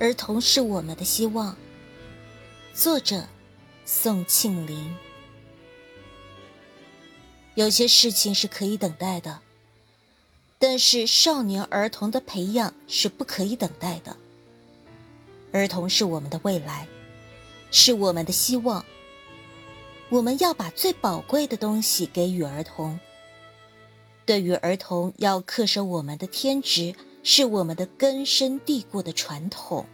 儿童是我们的希望。作者：宋庆龄。有些事情是可以等待的，但是少年儿童的培养是不可以等待的。儿童是我们的未来，是我们的希望。我们要把最宝贵的东西给予儿童。对于儿童，要恪守我们的天职，是我们的根深蒂固的传统。